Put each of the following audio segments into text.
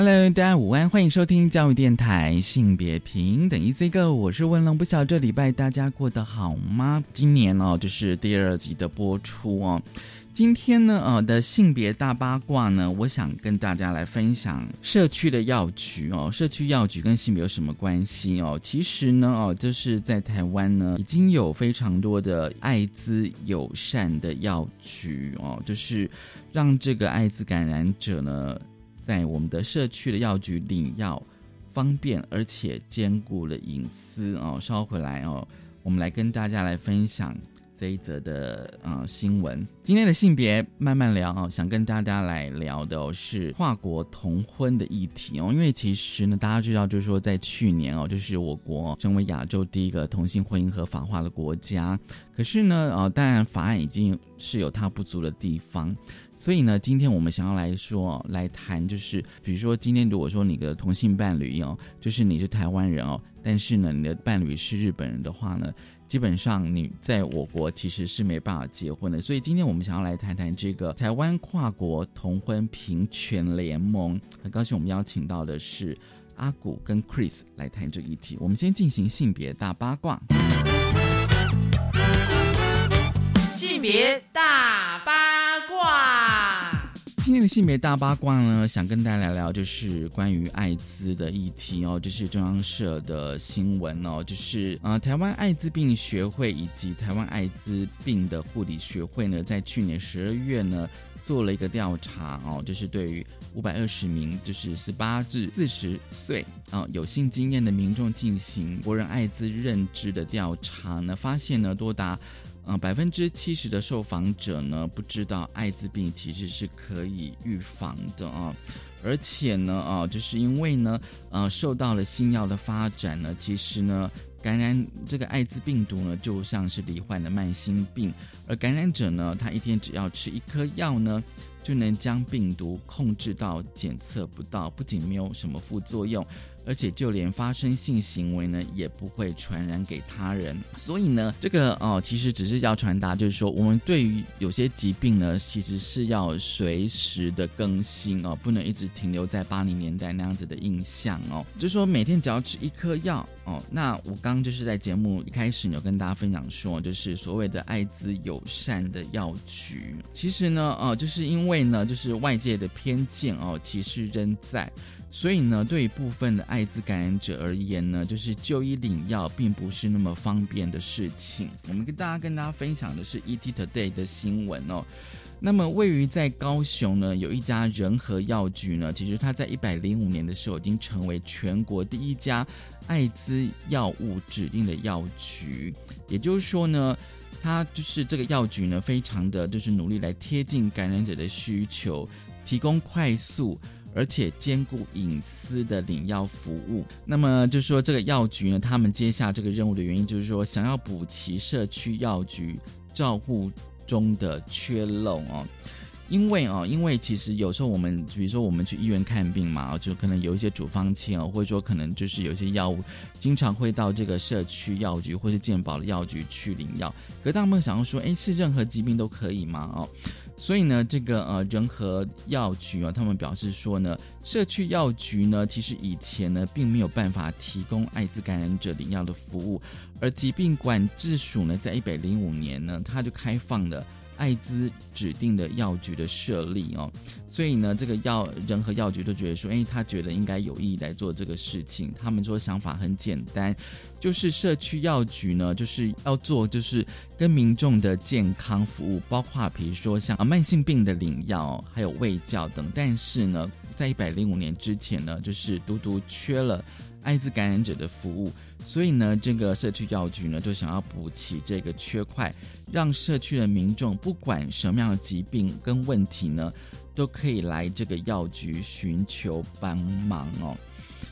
Hello，大家午安，欢迎收听教育电台性别平等 Easy Go，我是文龙。不晓得这礼拜大家过得好吗？今年哦，就是第二集的播出哦。今天呢，呃的性别大八卦呢，我想跟大家来分享社区的药局哦。社区药局跟性别有什么关系哦？其实呢，哦，就是在台湾呢，已经有非常多的艾滋友善的药局哦，就是让这个艾滋感染者呢。在我们的社区的药局领药方便，而且兼顾了隐私哦。稍后回来哦，我们来跟大家来分享这一则的呃新闻。今天的性别慢慢聊哦，想跟大家来聊的是跨国同婚的议题哦。因为其实呢，大家知道，就是说在去年哦，就是我国成为亚洲第一个同性婚姻合法化的国家。可是呢，呃，当然法案已经是有它不足的地方。所以呢，今天我们想要来说，来谈，就是比如说，今天如果说你的同性伴侣哦，就是你是台湾人哦，但是呢，你的伴侣是日本人的话呢，基本上你在我国其实是没办法结婚的。所以今天我们想要来谈谈这个台湾跨国同婚平权联盟。很高兴我们邀请到的是阿古跟 Chris 来谈这一题。我们先进行性别大八卦。性别大，天的性别大八卦呢，想跟大家聊聊，就是关于艾滋的议题哦。这是中央社的新闻哦，就是呃，台湾艾滋病学会以及台湾艾滋病的护理学会呢，在去年十二月呢，做了一个调查哦，就是对于五百二十名就是十八至四十岁啊有性经验的民众进行国人艾滋认知的调查呢，发现呢，多达。啊，百分之七十的受访者呢不知道艾滋病其实是可以预防的啊，而且呢啊，就是因为呢呃受到了新药的发展呢，其实呢感染这个艾滋病毒呢就像是罹患的慢性病，而感染者呢他一天只要吃一颗药呢就能将病毒控制到检测不到，不仅没有什么副作用。而且就连发生性行为呢，也不会传染给他人。所以呢，这个哦，其实只是要传达，就是说，我们对于有些疾病呢，其实是要随时的更新哦，不能一直停留在八零年代那样子的印象哦。就是说，每天只要吃一颗药哦。那我刚就是在节目一开始有跟大家分享说，就是所谓的艾滋友善的药局，其实呢，哦，就是因为呢，就是外界的偏见哦，其实仍在。所以呢，对于部分的艾滋感染者而言呢，就是就医领药并不是那么方便的事情。我们跟大家跟大家分享的是 ET Today 的新闻哦。那么位于在高雄呢，有一家仁和药局呢，其实它在一百零五年的时候已经成为全国第一家艾滋药物指定的药局。也就是说呢，它就是这个药局呢，非常的就是努力来贴近感染者的需求，提供快速。而且兼顾隐私的领药服务，那么就是说这个药局呢，他们接下这个任务的原因，就是说想要补齐社区药局照护中的缺漏哦。因为哦，因为其实有时候我们，比如说我们去医院看病嘛，就可能有一些处方签哦，或者说可能就是有一些药物，经常会到这个社区药局或是健保的药局去领药。可大家有没有想要说，哎，是任何疾病都可以吗？哦？所以呢，这个呃仁和药局啊，他们表示说呢，社区药局呢，其实以前呢并没有办法提供艾滋感染者领药的服务，而疾病管制署呢，在一百零五年呢，它就开放了艾滋指定的药局的设立哦。所以呢，这个药人和药局都觉得说，哎，他觉得应该有意义来做这个事情。他们说想法很简单，就是社区药局呢，就是要做就是跟民众的健康服务，包括比如说像慢性病的领药，还有卫教等。但是呢，在一百零五年之前呢，就是独独缺了艾滋感染者的服务，所以呢，这个社区药局呢，就想要补齐这个缺块，让社区的民众不管什么样的疾病跟问题呢。都可以来这个药局寻求帮忙哦。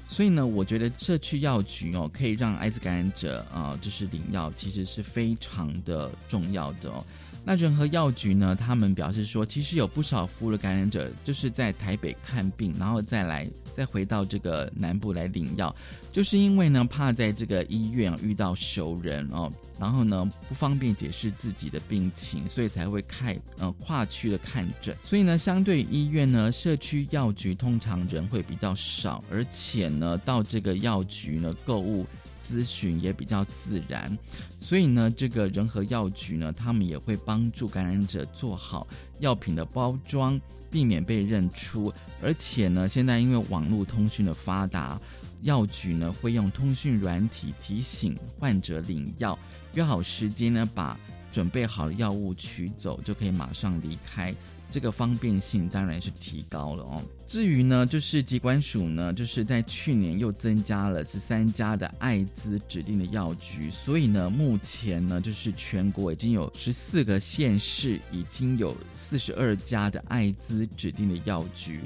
所以呢，我觉得社区药局哦，可以让艾滋感染者啊，就是领药，其实是非常的重要的哦。那仁和药局呢，他们表示说，其实有不少服务的感染者，就是在台北看病，然后再来再回到这个南部来领药，就是因为呢，怕在这个医院遇到熟人哦，然后呢不方便解释自己的病情，所以才会开呃跨区的看诊。所以呢，相对医院呢，社区药局通常人会比较少，而且呢，到这个药局呢购物。咨询也比较自然，所以呢，这个仁和药局呢，他们也会帮助感染者做好药品的包装，避免被认出。而且呢，现在因为网络通讯的发达，药局呢会用通讯软体提醒患者领药，约好时间呢，把准备好的药物取走，就可以马上离开。这个方便性当然是提高了哦。至于呢，就是机关署呢，就是在去年又增加了十三家的艾滋指定的药局，所以呢，目前呢，就是全国已经有十四个县市已经有四十二家的艾滋指定的药局，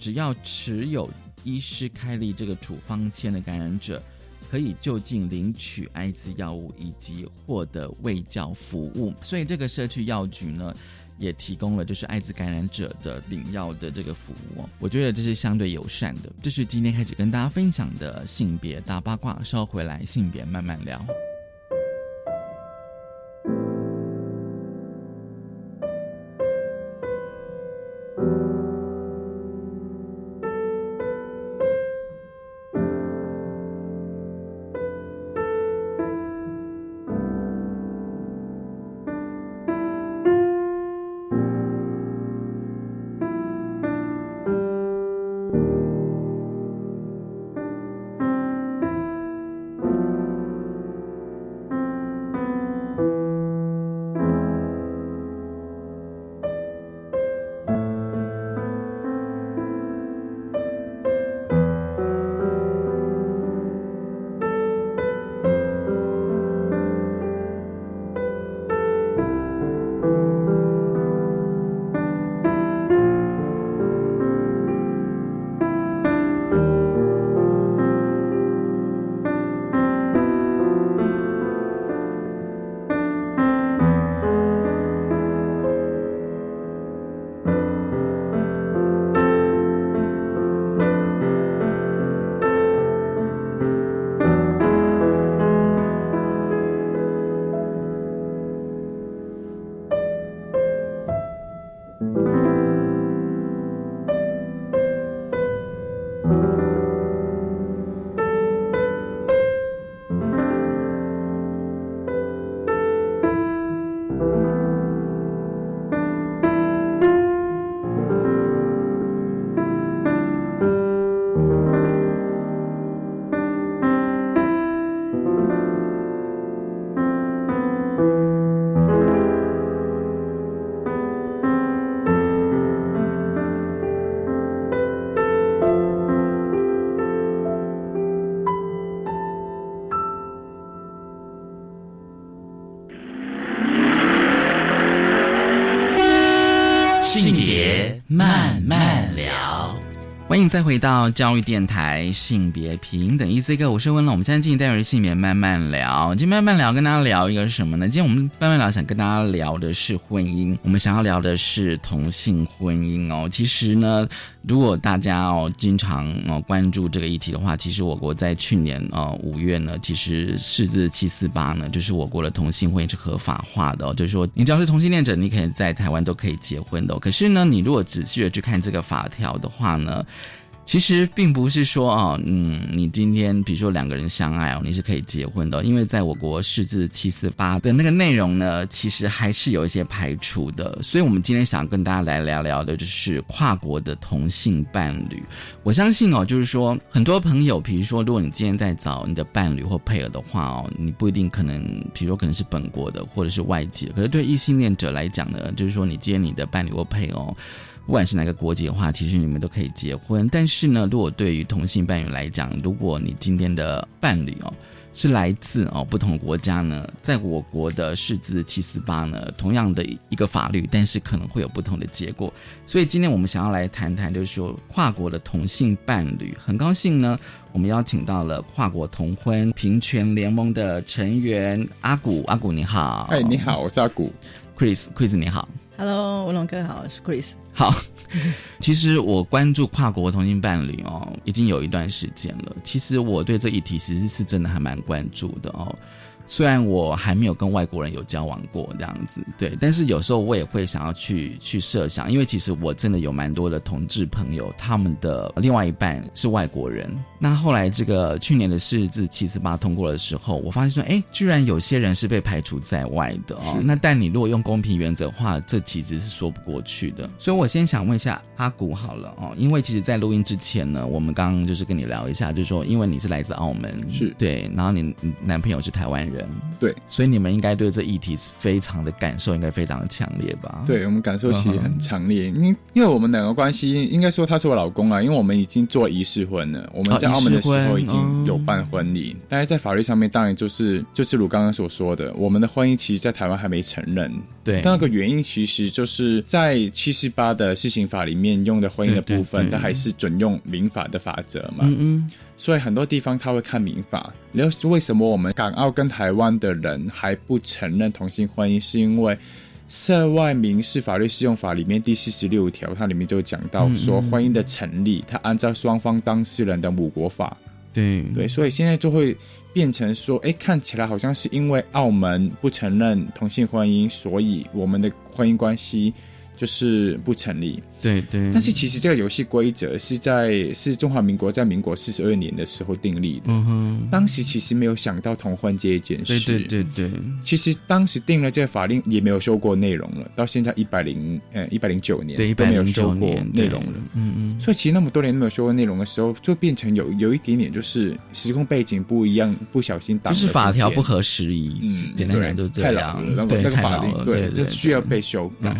只要持有医师开立这个处方签的感染者，可以就近领取艾滋药物以及获得卫教服务。所以这个社区药局呢。也提供了就是艾滋感染者的领药的这个服务，我觉得这是相对友善的。这是今天开始跟大家分享的性别大八卦，稍后回来性别慢慢聊。欢迎再回到教育电台性别平等 E C 哥，我是温乐。我们现在进行待会性别慢慢聊。今天慢慢聊，跟大家聊一个什么呢？今天我们慢慢聊，想跟大家聊的是婚姻。我们想要聊的是同性婚姻哦。其实呢，如果大家哦经常哦关注这个议题的话，其实我国在去年呃五月呢，其实四字七四八呢，就是我国的同性婚姻是合法化的。就是说，你只要是同性恋者，你可以在台湾都可以结婚的。可是呢，你如果仔细的去看这个法条的话呢？其实并不是说哦，嗯，你今天比如说两个人相爱哦，你是可以结婚的，因为在我国释字七四八的那个内容呢，其实还是有一些排除的。所以，我们今天想跟大家来聊聊的，就是跨国的同性伴侣。我相信哦，就是说很多朋友，比如说，如果你今天在找你的伴侣或配偶的话哦，你不一定可能，比如说可能是本国的或者是外籍，可是对异性恋者来讲呢，就是说你今天你的伴侣或配偶。不管是哪个国籍的话，其实你们都可以结婚。但是呢，如果对于同性伴侣来讲，如果你今天的伴侣哦是来自哦不同国家呢，在我国的释字七四八呢，同样的一个法律，但是可能会有不同的结果。所以今天我们想要来谈谈，就是说跨国的同性伴侣。很高兴呢，我们邀请到了跨国同婚平权联盟的成员阿古。阿古你好，哎，你好，我是阿古。Chris，Chris 你好，Hello，文龙哥好，我是 Chris。好，其实我关注跨国同性伴侣哦，已经有一段时间了。其实我对这一题其实是真的还蛮关注的哦。虽然我还没有跟外国人有交往过这样子，对，但是有时候我也会想要去去设想，因为其实我真的有蛮多的同志朋友，他们的另外一半是外国人。那后来这个去年的四字七四八通过的时候，我发现说，哎，居然有些人是被排除在外的哦。那但你如果用公平原则的话，这其实是说不过去的。所以我先想问一下阿古好了哦，因为其实，在录音之前呢，我们刚刚就是跟你聊一下，就是说，因为你是来自澳门，是对，然后你男朋友是台湾人。对，所以你们应该对这议题是非常的感受，应该非常的强烈吧？对我们感受其实很强烈，因因为我们两个关系，应该说他是我老公啊，因为我们已经做仪式婚了，我们在澳门的时候已经有办婚礼，但是在法律上面，当然就是就是如刚刚所说的，我们的婚姻其实，在台湾还没承认。对，那个原因其实就是在七十八的施行法里面用的婚姻的部分，它还是准用民法的法则嘛。嗯嗯。所以很多地方他会看民法。然后为什么我们港澳跟台湾的人还不承认同性婚姻？是因为《涉外民事法律适用法》里面第四十六条，它里面就讲到说，婚姻的成立，它按照双方当事人的母国法。对对，所以现在就会变成说，哎，看起来好像是因为澳门不承认同性婚姻，所以我们的婚姻关系。就是不成立，对对。但是其实这个游戏规则是在是中华民国在民国四十二年的时候订立的。嗯哼。当时其实没有想到同婚这一件事。对对对对。其实当时定了这个法令也没有修过内容了，到现在一百零呃一百零九年对都没有修过内容了。嗯嗯。所以其实那么多年都没有修过内容的时候，就变成有有一点点就是时空背景不一样，不小心打就是法条不合时宜。嗯，简单讲就这样。那个那个法令对，这需要被修改。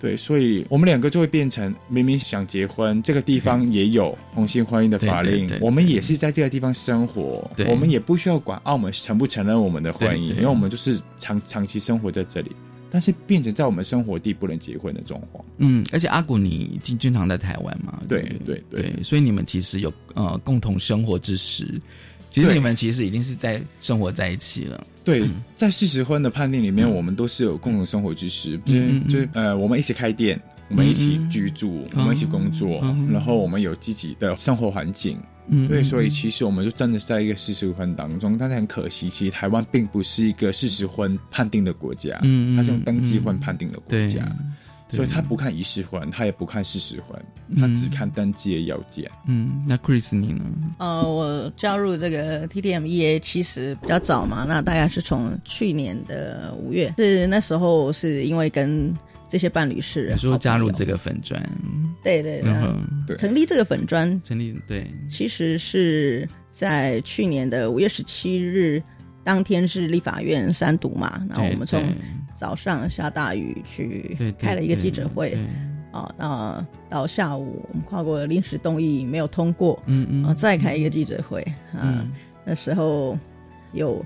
对，所以我们两个就会变成明明想结婚，这个地方也有同性婚姻的法令，我们也是在这个地方生活，我们也不需要管澳门承不承认我们的婚姻，因为我们就是长长期生活在这里，但是变成在我们生活地不能结婚的状况。嗯，而且阿古你经经常在台湾嘛？对对对，所以你们其实有呃共同生活之时。其实你们其实已经是在生活在一起了。对，在事实婚的判定里面，我们都是有共同生活之时，就是就是呃，我们一起开店，我们一起居住，我们一起工作，然后我们有自己的生活环境。对，所以其实我们就真的是在一个事实婚当中，但是很可惜，其实台湾并不是一个事实婚判定的国家，嗯，它是用登记婚判定的国家。所以他不看仪式婚，他也不看事实婚，他只看登记的要件。嗯，那 Chris 你呢？呃，我加入这个 TTMEA 其实比较早嘛，那大概是从去年的五月，是那时候是因为跟这些伴侣是你说加入这个粉砖，对对对，成立这个粉砖，成立对，其实是在去年的五月十七日当天是立法院三读嘛，然后我们从。早上下大雨去开了一个记者会，啊，那到下午我们跨过临时动议没有通过，嗯嗯，再开一个记者会，啊，那时候有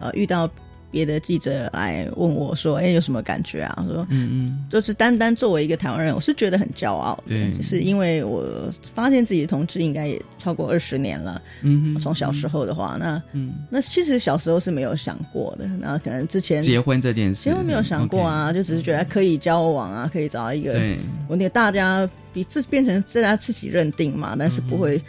呃遇到。别的记者来问我说：“哎，有什么感觉啊？”我说：“嗯嗯，就是单单作为一个台湾人，我是觉得很骄傲。对，是因为我发现自己的同志应该也超过二十年了。嗯从小时候的话，那嗯，那其实小时候是没有想过的。那可能之前结婚这件事，结婚没有想过啊，就只是觉得可以交往啊，可以找到一个稳定，大家比自变成大家自己认定嘛，但是不会。”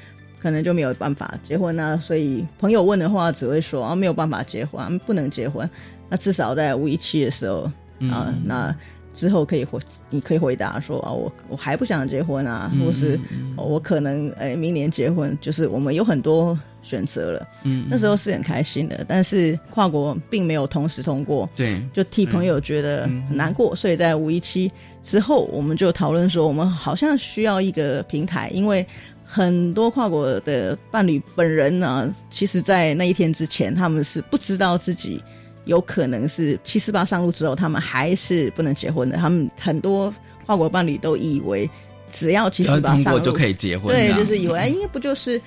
可能就没有办法结婚啊，所以朋友问的话只会说啊没有办法结婚，不能结婚。那至少在五一七的时候啊，那之后可以回，你可以回答说啊我我还不想结婚啊，或是我可能诶明年结婚，就是我们有很多选择了。嗯，那时候是很开心的，但是跨国并没有同时通过，对，就替朋友觉得很难过。所以在五一七之后，我们就讨论说，我们好像需要一个平台，因为。很多跨国的伴侣本人呢，其实，在那一天之前，他们是不知道自己有可能是七四八上路之后，他们还是不能结婚的。他们很多跨国伴侣都以为，只要七四八上路就可以结婚，对，就是以为，因为不就是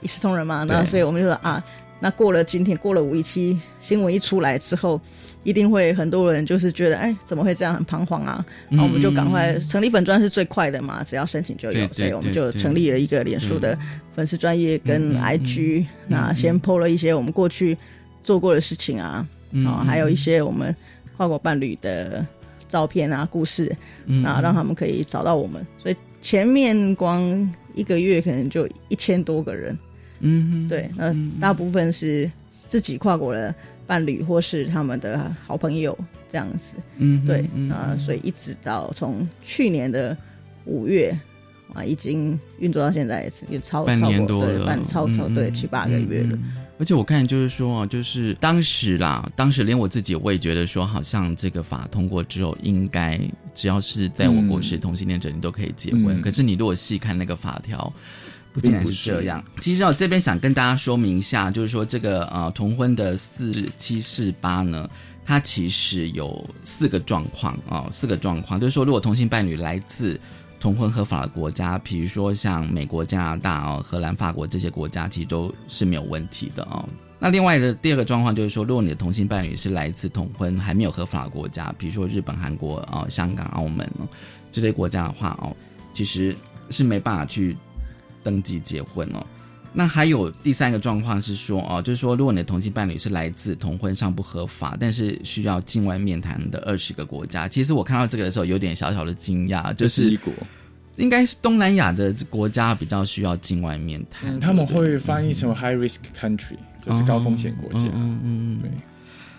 一视同仁嘛？那所以我们就说啊，那过了今天，过了五一七新闻一出来之后，一定会很多人就是觉得，哎，怎么会这样，很彷徨啊？那我们就赶快成立粉专是最快的嘛，只要申请就有，所以我们就成立了一个脸书的粉丝专业跟 IG，那先 PO 了一些我们过去做过的事情啊，啊，还有一些我们跨国伴侣的照片啊、故事，那让他们可以找到我们。所以前面光一个月可能就一千多个人。嗯，对，那大部分是自己跨国的伴侣或是他们的好朋友这样子。嗯，对，啊，所以一直到从去年的五月啊，已经运作到现在也超半年多了，半超超对七八个月了。而且我看就是说，就是当时啦，当时连我自己我也觉得说，好像这个法通过之后，应该只要是在我国是同性恋者，你都可以结婚。可是你如果细看那个法条。不仅然是这样，其实我这边想跟大家说明一下，就是说这个呃同婚的四七四八呢，它其实有四个状况啊，四个状况，就是说如果同性伴侣来自同婚合法的国家，比如说像美国、加拿大哦、荷兰、法国这些国家，其实都是没有问题的哦。那另外的第二个状况就是说，如果你的同性伴侣是来自同婚还没有合法的国家，比如说日本、韩国哦、香港、澳门这类国家的话哦，其实是没办法去。登记结婚哦，那还有第三个状况是说哦，就是说，如果你的同性伴侣是来自同婚上不合法，但是需要境外面谈的二十个国家，其实我看到这个的时候有点小小的惊讶，就是应该是东南亚的国家比较需要境外面谈，他们会翻译成 high risk country，就是高风险国家。嗯嗯嗯对。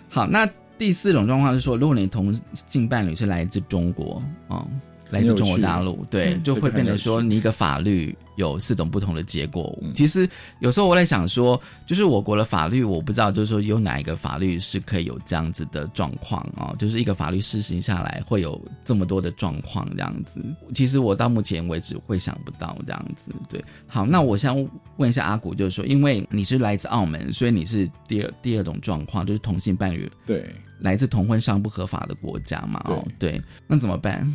好，那第四种状况是说，如果你同性伴侣是来自中国哦，来自中国大陆，对，就会变得说你一个法律。有四种不同的结果。其实有时候我在想说，就是我国的法律，我不知道，就是说有哪一个法律是可以有这样子的状况啊？就是一个法律施行下来会有这么多的状况这样子。其实我到目前为止会想不到这样子。对，好，那我想问一下阿古，就是说，因为你是来自澳门，所以你是第二第二种状况，就是同性伴侣对来自同婚上不合法的国家嘛？哦，对，那怎么办？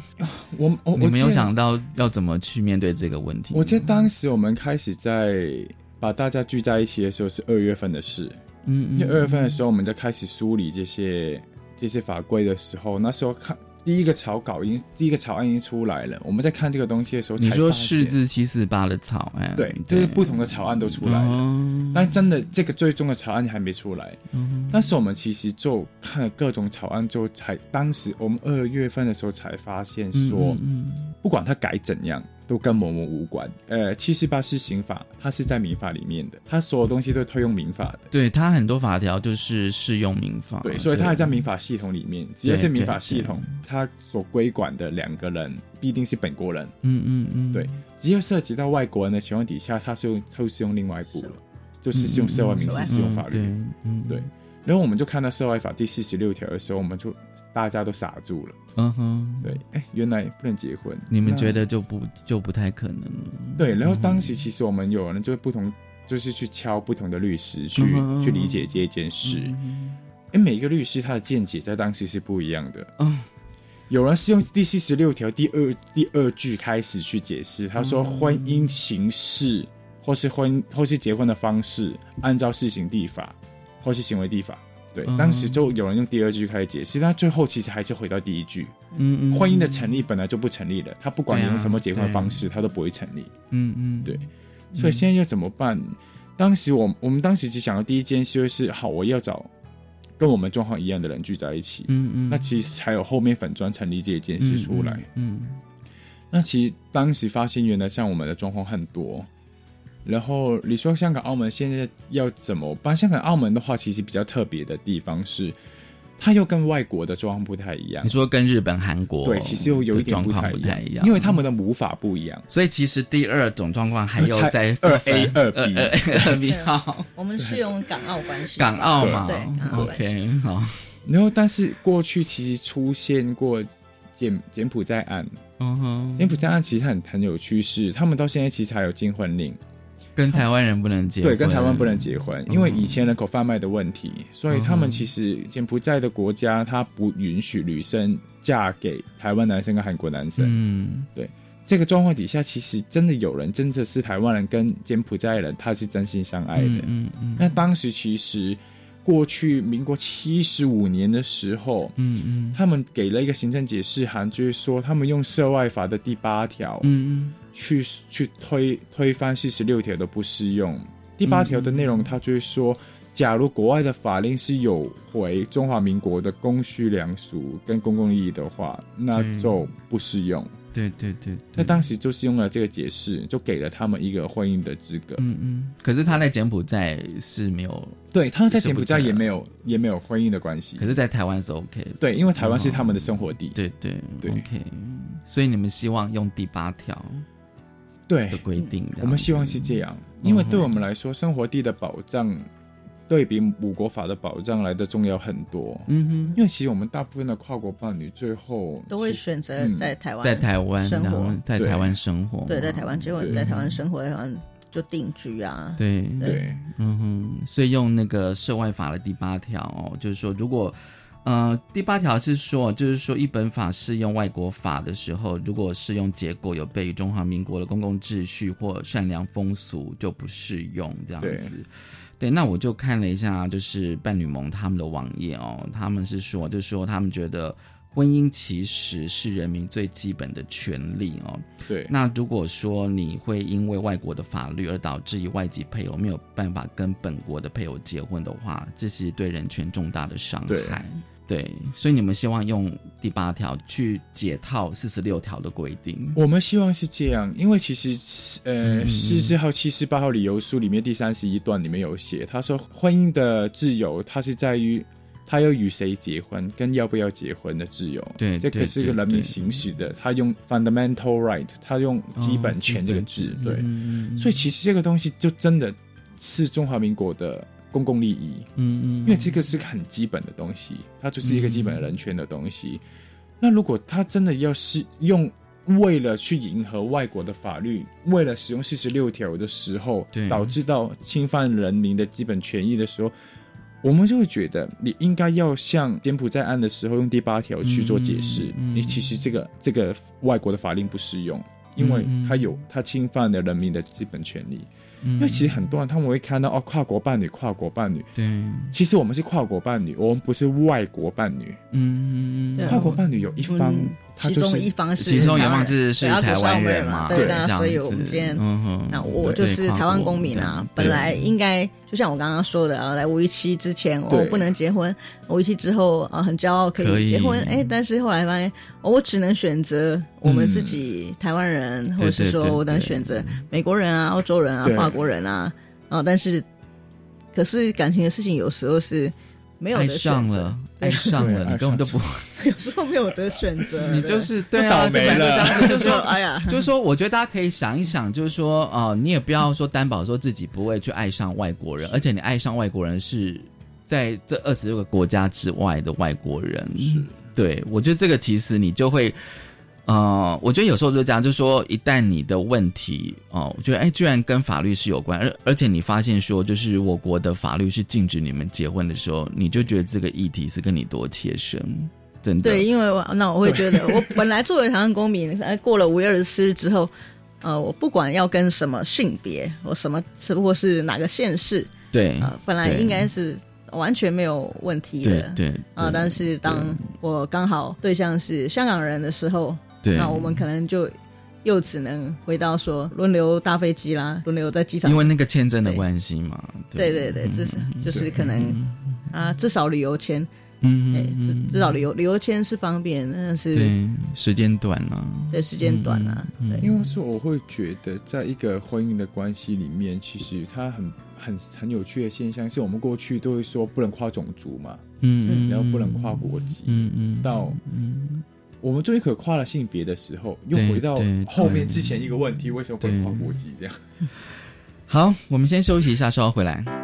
我我你没有想到要怎么去面对这个问题？我觉得当时我们开始在把大家聚在一起的时候是二月份的事，嗯，因为二月份的时候我们在开始梳理这些这些法规的时候，那时候看。第一个草稿已经，第一个草案已经出来了。我们在看这个东西的时候，你说四字七四八的草案，对，就是不同的草案都出来了。但真的这个最终的草案还没出来。但是我们其实就看了各种草案之后，才当时我们二月份的时候才发现说，不管它改怎样。都跟我们无关。呃，七十八是刑法，它是在民法里面的，它所有东西都推用民法的。对，它很多法条就是适用民法。对，所以它还在民法系统里面。只要是民法系统，它所规管的两个人必定是本国人。嗯嗯嗯。对，只要涉及到外国人的情况底下，它是用，它是用另外一部了，就是用涉外民事适用法律。嗯，对。然后我们就看到涉外法第四十六条的时候，我们就。大家都傻住了，嗯哼，对，哎，原来不能结婚，你们觉得就不就不太可能。了？对，然后当时其实我们有人就是不同，就是去敲不同的律师去去理解这一件事，哎，每一个律师他的见解在当时是不一样的，嗯，有人是用第四十六条第二第二句开始去解释，他说婚姻形式或是婚或是结婚的方式，按照事行地法或是行为地法。对，当时就有人用第二句开始解释，但最后其实还是回到第一句。嗯嗯，婚姻的成立本来就不成立的，他不管你用什么结婚方式，他都不会成立。嗯嗯，对。所以现在要怎么办？当时我我们当时只想到第一件事就是，好，我要找跟我们状况一样的人聚在一起。嗯嗯，那其实才有后面粉砖成立这一件事出来。嗯，那其实当时发现原来像我们的状况很多。然后你说香港、澳门现在要怎么办？香港、澳门的话，其实比较特别的地方是，它又跟外国的状况不太一样。你说跟日本、韩国对，其实又有一点不太一样，因为他们的母法不一样。所以其实第二种状况还有在二 A 二 B 二 B 好，我们是用港澳关系，港澳嘛，对，OK 好。然后但是过去其实出现过柬柬埔寨案，嗯哼，柬埔寨案其实很很有趋势，他们到现在其实还有禁婚令。跟台湾人不能结对，跟台湾不能结婚，因为以前人口贩卖的问题，所以他们其实柬埔寨的国家，他不允许女生嫁给台湾男生跟韩国男生。嗯，对。这个状况底下，其实真的有人真的是台湾人跟柬埔寨人，他是真心相爱的。嗯嗯。那当时其实过去民国七十五年的时候，嗯嗯，他们给了一个行政解释函，就是说他们用涉外法的第八条，嗯嗯，去去推推翻四十六条都不适用。第八条的内容，他就是说，假如国外的法令是有违中华民国的公序良俗跟公共利益的话，那就不适用。对对对，那当时就是用了这个解释，就给了他们一个婚姻的资格。嗯嗯。可是他在柬埔寨是没有，对，他在柬埔寨也没有也没有婚姻的关系。可是，在台湾是 OK。对，因为台湾是他们的生活地。对对对，OK。所以你们希望用第八条对。的规定，我们希望是这样，因为对我们来说，生活地的保障。对比母国法的保障来的重要很多，嗯哼，因为其实我们大部分的跨国伴侣最后都会选择在台湾，在台湾生活，在台湾生活，对，在台湾结婚，在台湾生活，台湾就定居啊，对对，嗯哼，所以用那个涉外法的第八条哦，就是说，如果呃第八条是说，就是说一本法适用外国法的时候，如果适用结果有悖于中华民国的公共秩序或善良风俗，就不适用这样子。对，那我就看了一下，就是伴侣盟他们的网页哦，他们是说，就是说他们觉得婚姻其实是人民最基本的权利哦。对，那如果说你会因为外国的法律而导致以外籍配偶没有办法跟本国的配偶结婚的话，这是对人权重大的伤害。对，所以你们希望用第八条去解套四十六条的规定？我们希望是这样，因为其实，呃，四十号、七十八号理由书里面第三十一段里面有写，他说婚姻的自由，它是在于他要与谁结婚，跟要不要结婚的自由。对，这可是一个人民行使的，他用 fundamental right，他用基本权这个字。对，所以其实这个东西就真的是中华民国的。公共利益，嗯嗯，因为这个是很基本的东西，它就是一个基本的人权的东西。那如果他真的要是用为了去迎合外国的法律，为了使用四十六条的时候，导致到侵犯人民的基本权益的时候，我们就会觉得你应该要像柬埔寨案的时候用第八条去做解释。你其实这个这个外国的法令不适用，因为它有它侵犯了人民的基本权利。因为其实很多人他们会看到哦，跨国伴侣，跨国伴侣。对，其实我们是跨国伴侣，我们不是外国伴侣。嗯，跨国伴侣有一方。其中一方是，其中一方是是台湾人嘛？对，那所以我们今天，那我就是台湾公民啊。本来应该就像我刚刚说的啊，来五一七之前我不能结婚，五一七之后啊很骄傲可以结婚。哎，但是后来发现我只能选择我们自己台湾人，或者是说我能选择美国人啊、澳洲人啊、法国人啊啊。但是可是感情的事情有时候是。没有爱上了，爱上了，你根本都不 有时候没有得选择，你就是对啊，倒霉了。就说 哎呀，就是说，我觉得大家可以想一想，就是说，哦，你也不要说担保说自己不会去爱上外国人，而且你爱上外国人是在这二十六个国家之外的外国人，是对我觉得这个其实你就会。呃，我觉得有时候就这样，就是说，一旦你的问题哦，我觉得哎，居然跟法律是有关，而而且你发现说，就是我国的法律是禁止你们结婚的时候，你就觉得这个议题是跟你多切身，真的。对，因为我那我会觉得，我本来作为台湾公民，哎，过了五月二十四日之后，呃，我不管要跟什么性别我什么，只不过是哪个县市，对，本来应该是完全没有问题的，对啊，但是当我刚好对象是香港人的时候。那我们可能就又只能回到说轮流搭飞机啦，轮流在机场，因为那个签证的关系嘛。对。对对，至少就是可能啊，至少旅游签，嗯，至至少旅游旅游签是方便，但是对时间短啊，对时间短啊，对，因为是我会觉得，在一个婚姻的关系里面，其实它很很很有趣的现象，是我们过去都会说不能跨种族嘛，嗯，然后不能跨国籍，嗯嗯，到嗯。我们终于可跨了性别的时候，又回到后面之前一个问题：为什么会跨国籍？这样。好，我们先休息一下，稍后回来。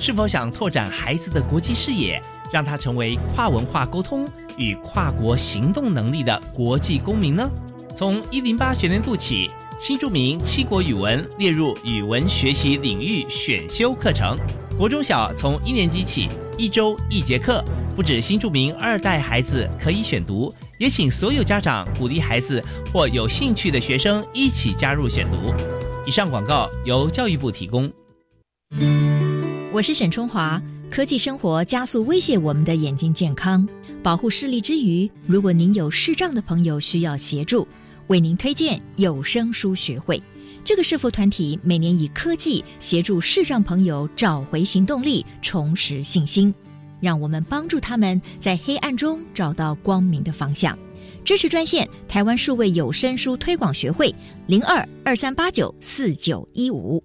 是否想拓展孩子的国际视野，让他成为跨文化沟通与跨国行动能力的国际公民呢？从一零八学年度起，新著名七国语文列入语文学习领域选修课程。国中小从一年级起，一周一节课，不止新著名二代孩子可以选读。也请所有家长鼓励孩子或有兴趣的学生一起加入选读。以上广告由教育部提供。我是沈春华。科技生活加速威胁我们的眼睛健康，保护视力之余，如果您有视障的朋友需要协助，为您推荐有声书学会。这个视服团体每年以科技协助视障朋友找回行动力，重拾信心。让我们帮助他们在黑暗中找到光明的方向。支持专线：台湾数位有声书推广学会零二二三八九四九一五。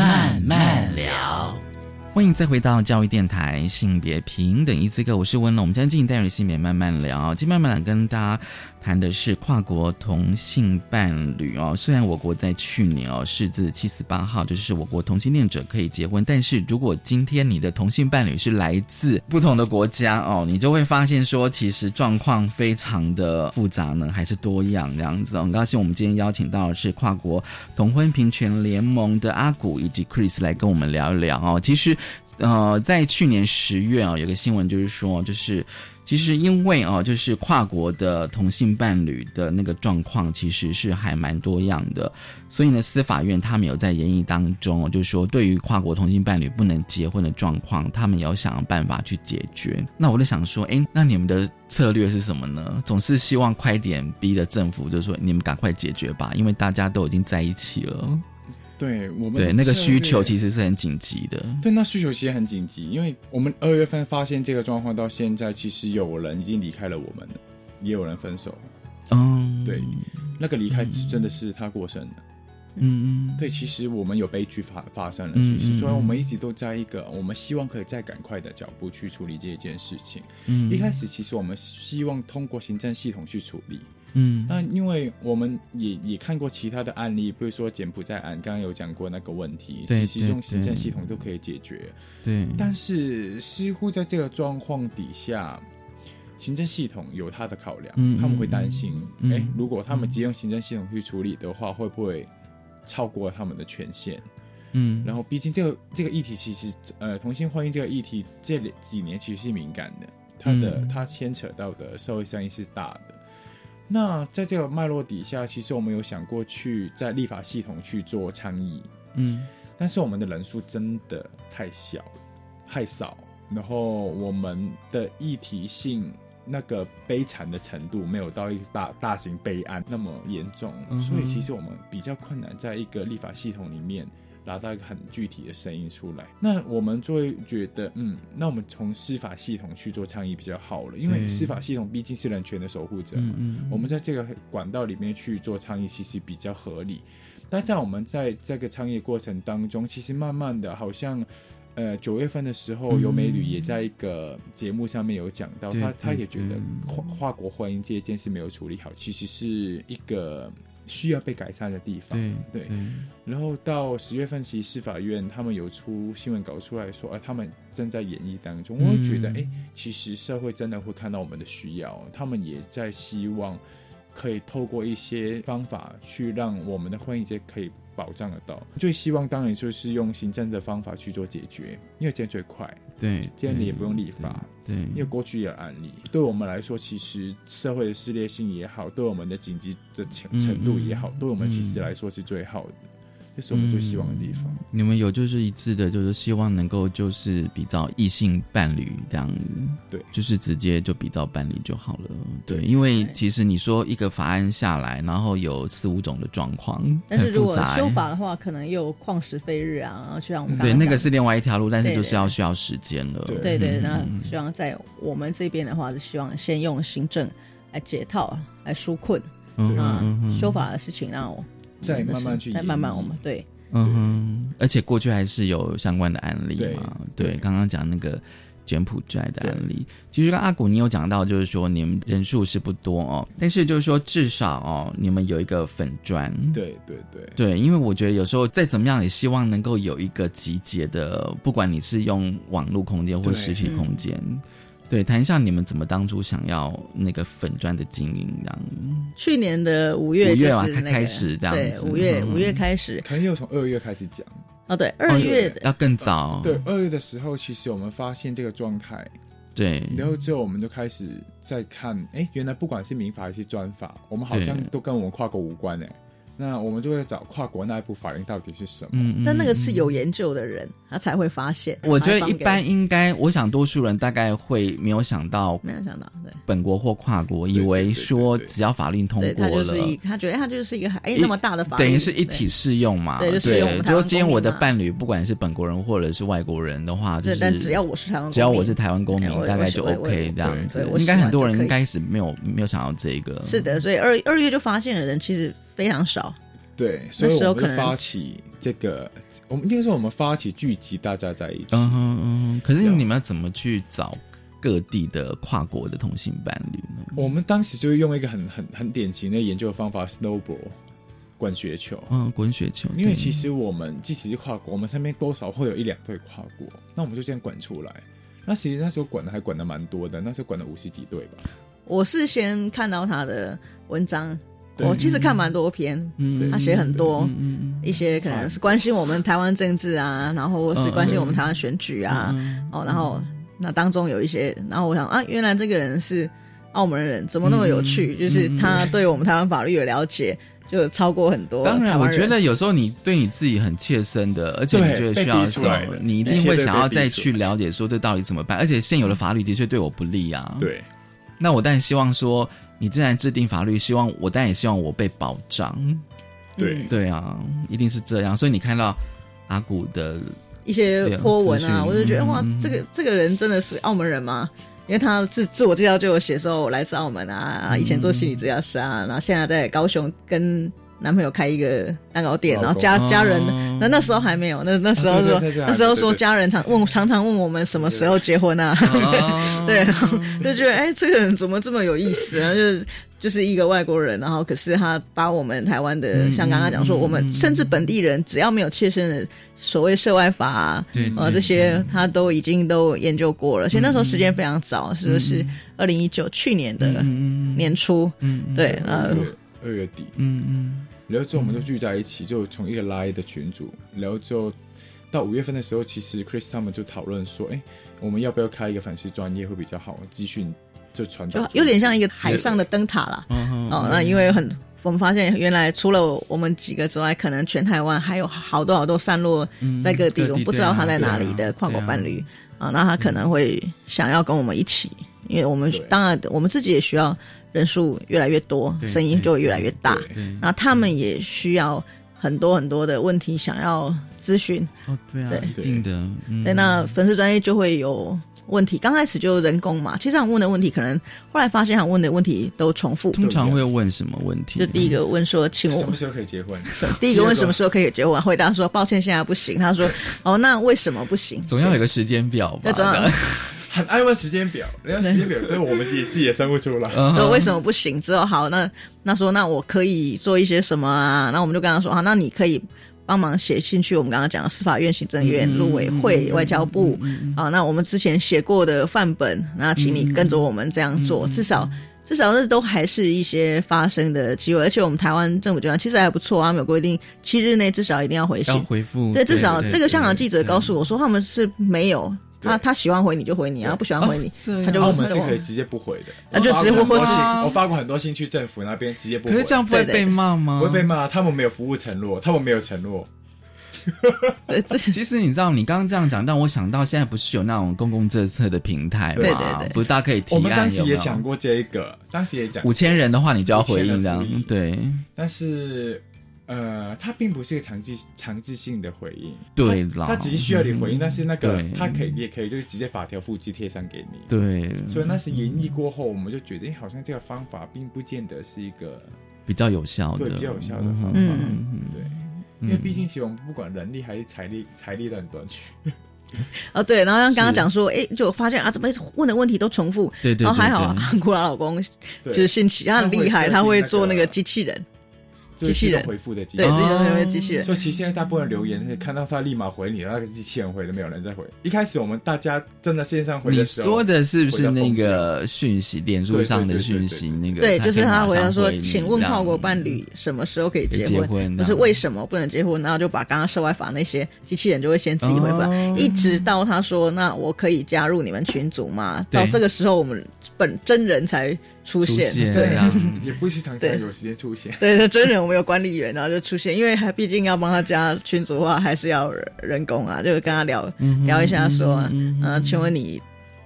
慢慢聊欢迎再回到教育电台，性别平等一次课，我是温龙。我们将进行带入性别慢慢聊，今天慢慢来跟大家谈的是跨国同性伴侣哦。虽然我国在去年哦是自七十八号，就是我国同性恋者可以结婚，但是如果今天你的同性伴侣是来自不同的国家哦，你就会发现说，其实状况非常的复杂呢，还是多样这样子。很高兴我们今天邀请到的是跨国同婚平权联盟的阿古以及 Chris 来跟我们聊一聊哦。其实。呃，在去年十月啊，有个新闻就是说，就是其实因为啊，就是跨国的同性伴侣的那个状况，其实是还蛮多样的，所以呢，司法院他们有在研议当中，就是说对于跨国同性伴侣不能结婚的状况，他们也要想办法去解决。那我就想说，哎，那你们的策略是什么呢？总是希望快点逼的政府，就是说你们赶快解决吧，因为大家都已经在一起了。对我们对那个需求其实是很紧急的。对，那需求其实很紧急，因为我们二月份发现这个状况到现在，其实有人已经离开了我们了，也有人分手。嗯，对，那个离开真的是他过生的。嗯嗯，对，其实我们有悲剧发发生了。其实，虽然我们一直都在一个我们希望可以再赶快的脚步去处理这一件事情。嗯，一开始其实我们希望通过行政系统去处理。嗯，那因为我们也也看过其他的案例，比如说柬埔寨案，刚刚有讲过那个问题，其实用行政系统都可以解决。对，但是似乎在这个状况底下，行政系统有他的考量，他们会担心，哎，如果他们直接用行政系统去处理的话，会不会超过他们的权限？嗯，然后毕竟这个这个议题其实，呃，同性婚姻这个议题这几年其实是敏感的，它的它牵扯到的社会效应是大的。那在这个脉络底下，其实我们有想过去在立法系统去做倡议，嗯，但是我们的人数真的太小，太少，然后我们的议题性那个悲惨的程度没有到一个大大型备案那么严重，所以其实我们比较困难在一个立法系统里面。拿到一个很具体的声音出来，那我们就会觉得，嗯，那我们从司法系统去做倡议比较好了，因为司法系统毕竟是人权的守护者嘛。我们在这个管道里面去做倡议，其实比较合理。但在我们在这个倡议过程当中，其实慢慢的，好像，呃，九月份的时候，尤美女也在一个节目上面有讲到，她她也觉得跨跨国婚姻这件事没有处理好，其实是一个。需要被改善的地方。对对。然后到十月份，其实司法院他们有出新闻稿出来说，啊，他们正在演绎当中。我会觉得，哎，其实社会真的会看到我们的需要，他们也在希望可以透过一些方法去让我们的婚姻节可以。保障得到，最希望当然就是用行政的方法去做解决，因为这样最快。对，这样你也不用立法。对，因为过去有案例，对我们来说，其实社会的撕裂性也好，对我们的紧急的程程度也好，对我们其实来说是最好的。这是我们最希望的地方。你们有就是一致的，就是希望能够就是比较异性伴侣这样，对，就是直接就比较伴侣就好了。对，因为其实你说一个法案下来，然后有四五种的状况，但是如果修法的话，可能又旷时费日啊，然后就像我们对那个是另外一条路，但是就是要需要时间了。对。对，那希望在我们这边的话，是希望先用行政来解套，来纾困。啊，修法的事情让我。再慢慢去，再慢慢我们对，嗯哼，而且过去还是有相关的案例嘛，对，刚刚讲那个柬埔寨的案例，其实跟阿古你有讲到，就是说你们人数是不多哦，但是就是说至少哦，你们有一个粉砖，对对对。对，因为我觉得有时候再怎么样，也希望能够有一个集结的，不管你是用网络空间或实体空间。对，谈一下你们怎么当初想要那个粉砖的经营这样。去年的五月，五月啊，开始这样子。对，五月五月开始，可能又从二月开始讲。哦，对，二月要更早。对，二月的时候，其实我们发现这个状态。对。然后之后，我们就开始在看，哎，原来不管是民法还是专法，我们好像都跟我们跨国无关哎。那我们就会找跨国那一部法律到底是什么？嗯，但那个是有研究的人，他才会发现。我觉得一般应该，我想多数人大概会没有想到，没有想到，对，本国或跨国，以为说只要法令通过了，他觉得他就是一个哎那么大的法律，等于是一体适用嘛？对，对。如果今天我的伴侣不管是本国人或者是外国人的话，就是但只要我是台湾，只要我是台湾公民，大概就 OK 这样子。应该很多人应该是没有没有想到这个。是的，所以二二月就发现的人其实非常少。对，所以我们发起这个，我们应该说我们发起聚集大家在一起。嗯嗯。可是你们要怎么去找各地的跨国的同性伴侣呢？我们当时就是用一个很很很典型的研究方法，snowball，滚雪球。嗯，滚雪球。因为其实我们即使是跨国，我们身边多少会有一两对跨国，那我们就这样滚出来。那其实那时候滚的还滚的蛮多的，那时候滚了五十几对吧。我是先看到他的文章。我其实看蛮多篇，他写很多一些可能是关心我们台湾政治啊，然后是关心我们台湾选举啊，哦，然后那当中有一些，然后我想啊，原来这个人是澳门人，怎么那么有趣？就是他对我们台湾法律有了解，就超过很多。当然，我觉得有时候你对你自己很切身的，而且你觉得需要的时候，你一定会想要再去了解说这到底怎么办。而且现有的法律的确对我不利啊。对，那我当然希望说。你既然制定法律，希望我当然也希望我被保障。对对啊，一定是这样。所以你看到阿古的一些波文啊，我就觉得哇，这个这个人真的是澳门人吗？因为他自自我介绍就有写说，我来自澳门啊，以前做心理治疗师啊，然后现在在高雄跟。男朋友开一个蛋糕店，然后家家人，那那时候还没有，那那时候说，那时候说家人常问，常常问我们什么时候结婚啊？对，就觉得哎，这个人怎么这么有意思啊？就是就是一个外国人，然后可是他把我们台湾的，像刚刚讲说，我们甚至本地人只要没有切身的所谓涉外法啊，这些他都已经都研究过了。而且那时候时间非常早，是不是二零一九去年的年初？嗯，对，呃，二月底，嗯嗯。然后之后我们就聚在一起，就从一个拉的群组，然后就到五月份的时候，其实 Chris 他们就讨论说，哎，我们要不要开一个粉丝专业会比较好？资讯就传就有点像一个海上的灯塔啦。哦，那因为很，我们发现原来除了我们几个之外，可能全台湾还有好多好多散落在各地，我们不知道他在哪里的跨国伴侣啊，那他可能会想要跟我们一起，因为我们当然我们自己也需要。人数越来越多，声音就越来越大。那他们也需要很多很多的问题想要咨询。哦，对啊，一定的。对，那粉丝专业就会有问题。刚开始就人工嘛，其实想问的问题，可能后来发现想问的问题都重复。通常会问什么问题？就第一个问说，请问什么时候可以结婚？第一个问什么时候可以结婚？回答说，抱歉，现在不行。他说，哦，那为什么不行？总要有个时间表吧。很爱问时间表，人家时间表就是我们自己自己也生不出来。说为什么不行？之后好，那那说那我可以做一些什么啊？那我们就跟他说好，那你可以帮忙写信去我们刚刚讲的司法院、行政院、陆委会、外交部啊。那我们之前写过的范本，那请你跟着我们这样做，至少。至少那都还是一些发生的机会，而且我们台湾政府机关其实还不错啊，没有规定七日内至少一定要回信，要回复。对，至少这个香港记者告诉我说，他们是没有，他他喜欢回你就回你啊，不喜欢回你他就我们是可以直接不回的，那就直接不回。我发过很多信去政府那边直接不回，可是这样不会被骂吗？不会被骂，他们没有服务承诺，他们没有承诺。其实你知道，你刚刚这样讲，让我想到现在不是有那种公共政策的平台吗？对对对，不是大家可以提案。我们当时也想过这个，当时也讲五千人的话，你就要回应这样。对，但是呃，它并不是一个强制强制性的回应。对，它只是需要你回应，但是那个它可以也可以就是直接法条复制贴上给你。对，所以那是演绎过后，我们就觉得好像这个方法并不见得是一个比较有效的，对，比较有效的方法。嗯，对。因为毕竟，其实我们不管人力还是财力，财力都很短缺。哦，对，然后像刚刚讲说，哎，就发现啊，怎么问的问题都重复？对对。然后还好，韩国老公就是兴起，他很厉害，他会做那个机器人。机器人回复的，对，自己都是机器人。所以其实现在大部分留言，看到他立马回你，那个机器人回都没有人再回。一开始我们大家真的线上回的时候，你说的是不是那个讯息，脸书上的讯息？那个对，就是他回答说：“请问跨国伴侣什么时候可以结婚？就是为什么不能结婚？”然后就把刚刚涉外法那些机器人就会先自己回复，一直到他说：“那我可以加入你们群组吗？”到这个时候，我们本真人才。出现对啊，也不是常常有时间出现。对，真人我们有管理员，然后就出现，因为他毕竟要帮他加群组的话，还是要人工啊，就跟他聊聊一下，说，嗯，请问你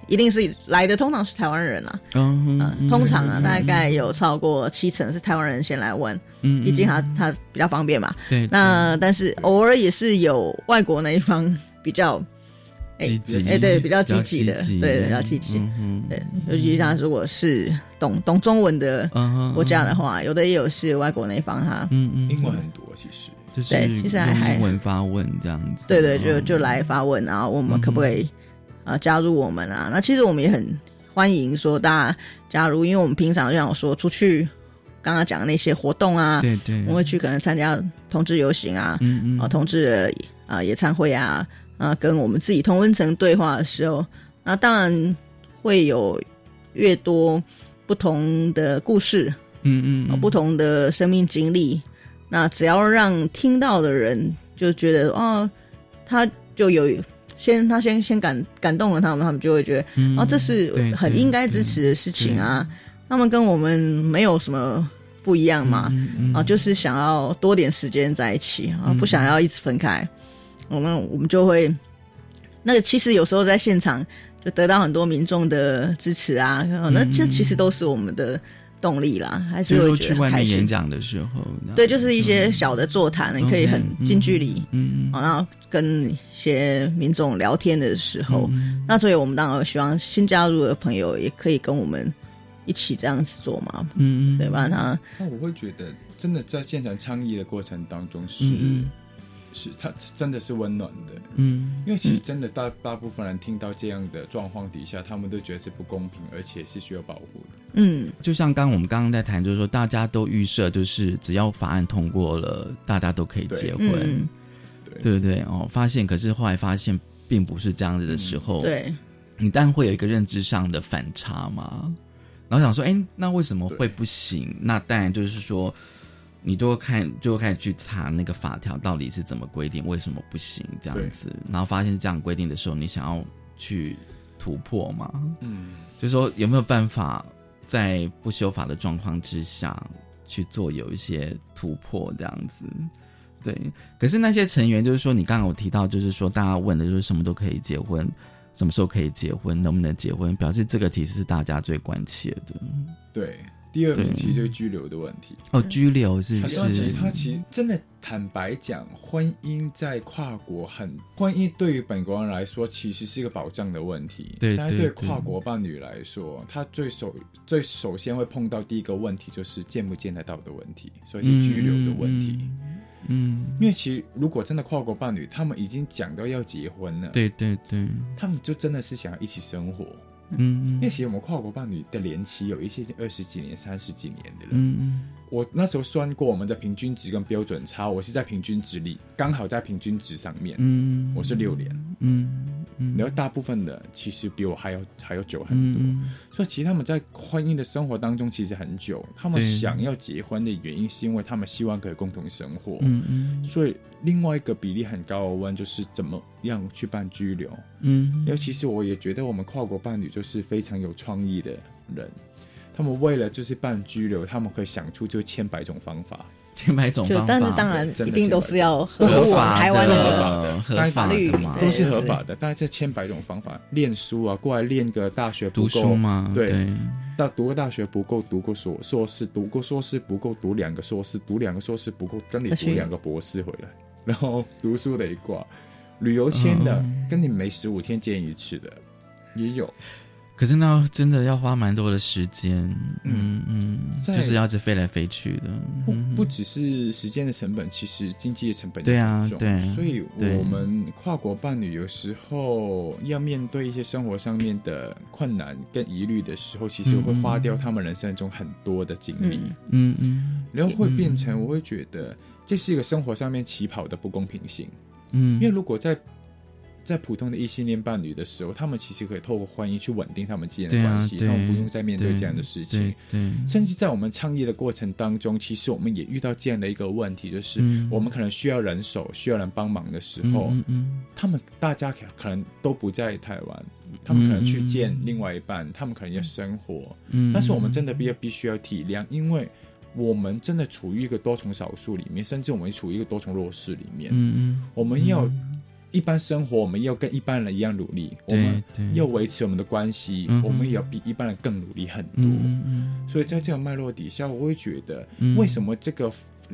一定是来的，通常是台湾人啊，嗯，通常啊，大概有超过七成是台湾人先来问，嗯，毕竟他他比较方便嘛，对，那但是偶尔也是有外国那一方比较。积极哎，对，比较积极的，对，比较积极，对，尤其像如果是懂懂中文的国家的话，有的也有是外国那方哈，嗯嗯，英文很多其实，对，其实还英文发问这样子，对对，就就来发问，然后我们可不可以啊加入我们啊？那其实我们也很欢迎说大家加入，因为我们平常像我说出去刚刚讲的那些活动啊，对对，我们会去可能参加同志游行啊，嗯嗯，啊同志的啊野餐会啊。啊，跟我们自己同温层对话的时候，那当然会有越多不同的故事，嗯嗯，不同的生命经历。那只要让听到的人就觉得，哦，他就有先他先先感感动了他们，他们就会觉得，哦，这是很应该支持的事情啊。他们跟我们没有什么不一样嘛，啊，就是想要多点时间在一起啊，不想要一直分开。我们我们就会，那个其实有时候在现场就得到很多民众的支持啊，那这其实都是我们的动力啦。还是会去外面演讲的时候，对，就是一些小的座谈，你可以很近距离，嗯，然后跟一些民众聊天的时候，那所以我们当然希望新加入的朋友也可以跟我们一起这样子做嘛，嗯嗯，对吧？那那我会觉得，真的在现场倡议的过程当中是。是，他真的是温暖的，嗯，因为其实真的大大部分人听到这样的状况底下，他们都觉得是不公平，而且是需要保护的，嗯，就像刚我们刚刚在谈，就是说大家都预设，就是只要法案通过了，大家都可以结婚，对。不对？哦，发现可是后来发现并不是这样子的时候，对，你当然会有一个认知上的反差嘛，然后想说，哎，那为什么会不行？那当然就是说。你就会看，就会开始去查那个法条到底是怎么规定，为什么不行这样子，然后发现这样规定的时候，你想要去突破嘛？嗯，就说有没有办法在不修法的状况之下去做有一些突破这样子？对，可是那些成员就是说，你刚刚我提到，就是说大家问的就是什么都可以结婚，什么时候可以结婚，能不能结婚，表示这个其实是大家最关切的。对。第二名其实就是拘留的问题哦，拘留是是。其实他其实真的坦白讲，婚姻在跨国很，婚姻对于本国人来说其实是一个保障的问题。对，但是对跨国伴侣来说，他最首最首先会碰到第一个问题就是见不见得到的问题，所以是拘留的问题。嗯，因为其实如果真的跨国伴侣，他们已经讲到要结婚了，对对对，他们就真的是想要一起生活。嗯，因为其实我们跨国伴侣的年期有一些二十几年、三十几年的人。嗯嗯，我那时候算过我们的平均值跟标准差，我是在平均值里，刚好在平均值上面。嗯，我是六年。嗯。然后大部分的其实比我还要还要久很多，所以其实他们在婚姻的生活当中其实很久。他们想要结婚的原因是因为他们希望可以共同生活。嗯嗯。所以另外一个比例很高的问就是怎么样去办居留。嗯。尤其是我也觉得我们跨国伴侣就是非常有创意的人，他们为了就是办居留，他们可以想出就千百种方法。千百种方法，但是当然一定都是要合法台湾的合法律都是合法的。但是这千百种方法，念书啊，过来练个大学读书吗？对，到读个大学不够，读个硕硕士，读个硕士不够，读两个硕士，读两个硕士不够，跟你读两个博士回来，然后读书的一挂，旅游签的，跟你每十五天见一次的也有。可是那真的要花蛮多的时间，嗯。嗯，就是要这飞来飞去的，不不只是时间的成本，其实经济的成本对啊，对，所以我们跨国伴侣有时候要面对一些生活上面的困难跟疑虑的时候，其实会花掉他们人生中很多的精力，嗯嗯，然后会变成我会觉得这是一个生活上面起跑的不公平性，嗯，因为如果在在普通的异性恋伴侣的时候，他们其实可以透过婚姻去稳定他们之间的关系，他们不用再面对这样的事情。对，甚至在我们创业的过程当中，其实我们也遇到这样的一个问题，就是我们可能需要人手、需要人帮忙的时候嗯，他们大家可可能都不在台湾，他们可能去见另外一半，他们可能要生活。嗯，但是我们真的必要必须要体谅，因为我们真的处于一个多重少数里面，甚至我们处于一个多重弱势里面。嗯嗯，我们要。一般生活，我们要跟一般人一样努力，我们要维持我们的关系，我们也要比一般人更努力很多。所以在这个脉络底下，我会觉得，为什么这个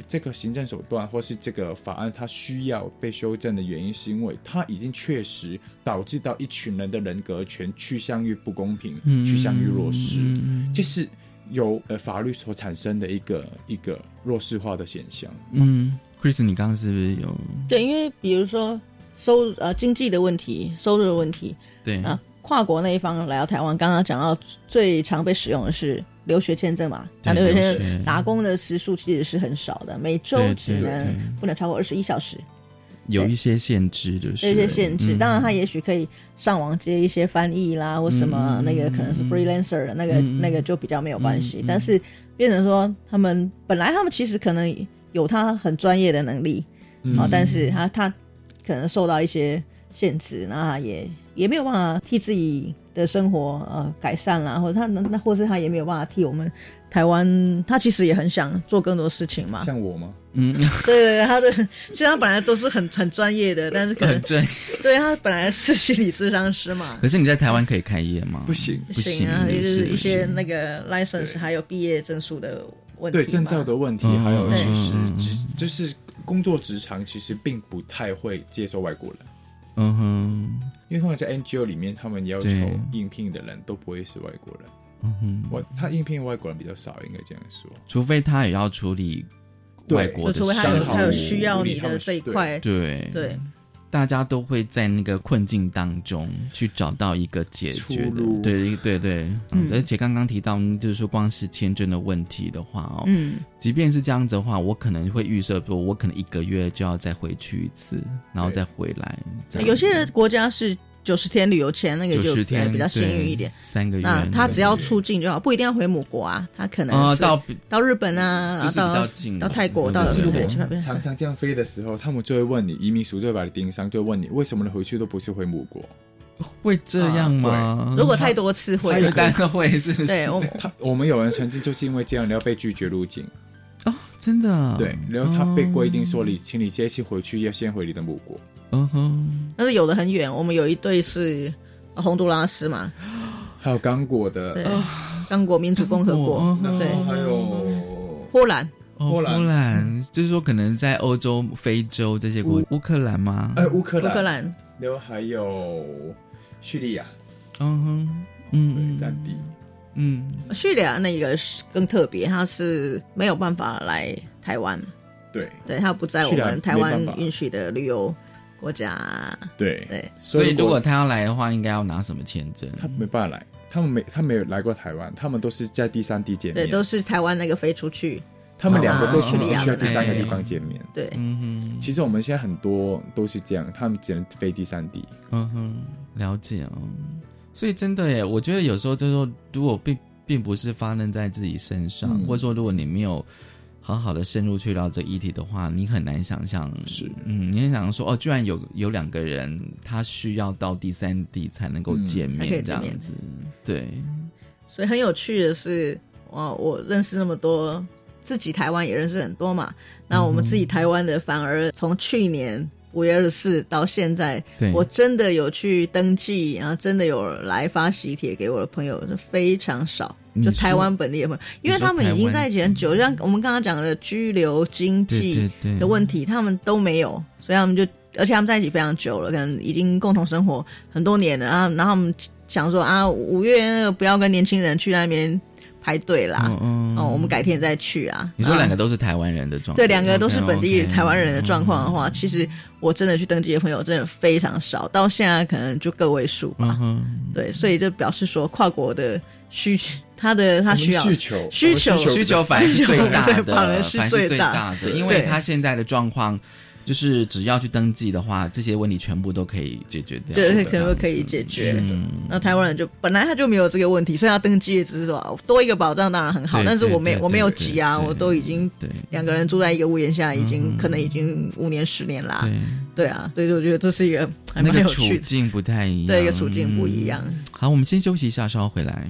这个行政手段或是这个法案它需要被修正的原因，是因为它已经确实导致到一群人的人格权趋向于不公平，趋向于弱势，就是由呃法律所产生的一个一个弱势化的现象。嗯，Chris，你刚刚是不是有？对，因为比如说。收呃经济的问题，收入的问题，对啊，跨国那一方来到台湾，刚刚讲到最常被使用的是留学签证嘛，讲留学签证打工的时数其实是很少的，每周只能不能超过二十一小时，有一些限制就是。有一些限制，当然他也许可以上网接一些翻译啦或什么，那个可能是 freelancer 的那个那个就比较没有关系，但是变成说他们本来他们其实可能有他很专业的能力啊，但是他他。可能受到一些限制，那也也没有办法替自己的生活呃改善啦，或者他那那或是他也没有办法替我们台湾，他其实也很想做更多事情嘛。像我吗？嗯，对对对，他的其实他本来都是很很专业的，但是可能对，对他本来是心理咨商师嘛。可是你在台湾可以开业吗？不行，不行啊，就是一些那个 license 还有毕业证书的问题，对证照的问题，还有其实职就是。工作职场其实并不太会接受外国人，嗯哼，因为通常在 NGO 里面，他们要求应聘的人都不会是外国人，嗯哼，我他应聘外国人比较少，应该这样说，除非他也要处理外国的，除非他有他有需要你的这一块，对对。大家都会在那个困境当中去找到一个解决的，对对对。而且刚刚提到，就是说光是签证的问题的话哦，嗯，即便是这样子的话，我可能会预设说，我可能一个月就要再回去一次，然后再回来。有些国家是。九十天旅游签那个就比较幸运一点，三个月。那他只要出境就好，不一定要回母国啊。他可能到到日本啊，到到泰国，到日本去那边常常这样飞的时候，他们就会问你，移民署就会把你盯上，就问你为什么你回去都不是回母国？会这样吗？如果太多次会，单个会是？对，我他我们有人曾经就是因为这样，你要被拒绝入境哦，真的？对，然后他被规定说你，请你这次回去要先回你的母国。嗯哼，但是有的很远，我们有一对是洪都拉斯嘛，还有刚果的，对刚果民主共和国，对，还有波兰，波兰，波兰就是说可能在欧洲、非洲这些国，乌。克兰吗？哎，乌克兰，乌克兰，然后还有叙利亚，嗯哼，嗯，战地，嗯，叙利亚那个是更特别，它是没有办法来台湾。对，对，它不在我们台湾允许的旅游国家。对对，所以如果他要来的话，应该要拿什么签证？他没办法来，他们没他没有来过台湾，他们都是在第三地见面，对，都是台湾那个飞出去。他们两个都去需要第三个地方见面。对，嗯哼。其实我们现在很多都是这样，他们只能飞第三地。嗯哼，了解哦。所以真的耶，我觉得有时候就是说，如果并并不是发生在自己身上，或者说如果你没有好好的深入去聊这议题的话，你很难想象是，嗯，你很想说哦，居然有有两个人他需要到第三地才能够见面这样子，对。所以很有趣的是，我我认识那么多。自己台湾也认识很多嘛，那我们自己台湾的反而从去年五月二十四到现在，我真的有去登记，然后真的有来发喜帖给我的朋友是非常少，就台湾本地的朋友，因为他们已经在一起很久，像我们刚刚讲的居留经济的问题，他们都没有，所以他们就而且他们在一起非常久了，可能已经共同生活很多年了啊，然后他们想说啊，五月那个不要跟年轻人去那边。排队啦，哦，我们改天再去啊。你说两个都是台湾人的状况，对，两个都是本地台湾人的状况的话，其实我真的去登记的朋友真的非常少，到现在可能就个位数吧。对，所以就表示说跨国的需，他的他需要需求需求需求反而是最大的，反而是最大的，因为他现在的状况。就是只要去登记的话，这些问题全部都可以解决掉。对，全部可以解决。嗯，那台湾人就本来他就没有这个问题，所以要登记只是说多一个保障当然很好。但是我没我没有急啊，我都已经两个人住在一个屋檐下，已经可能已经五年十年啦。对啊，所以我觉得这是一个还蛮有趣的。处境不太一样，对，一个处境不一样。好，我们先休息一下，稍后回来。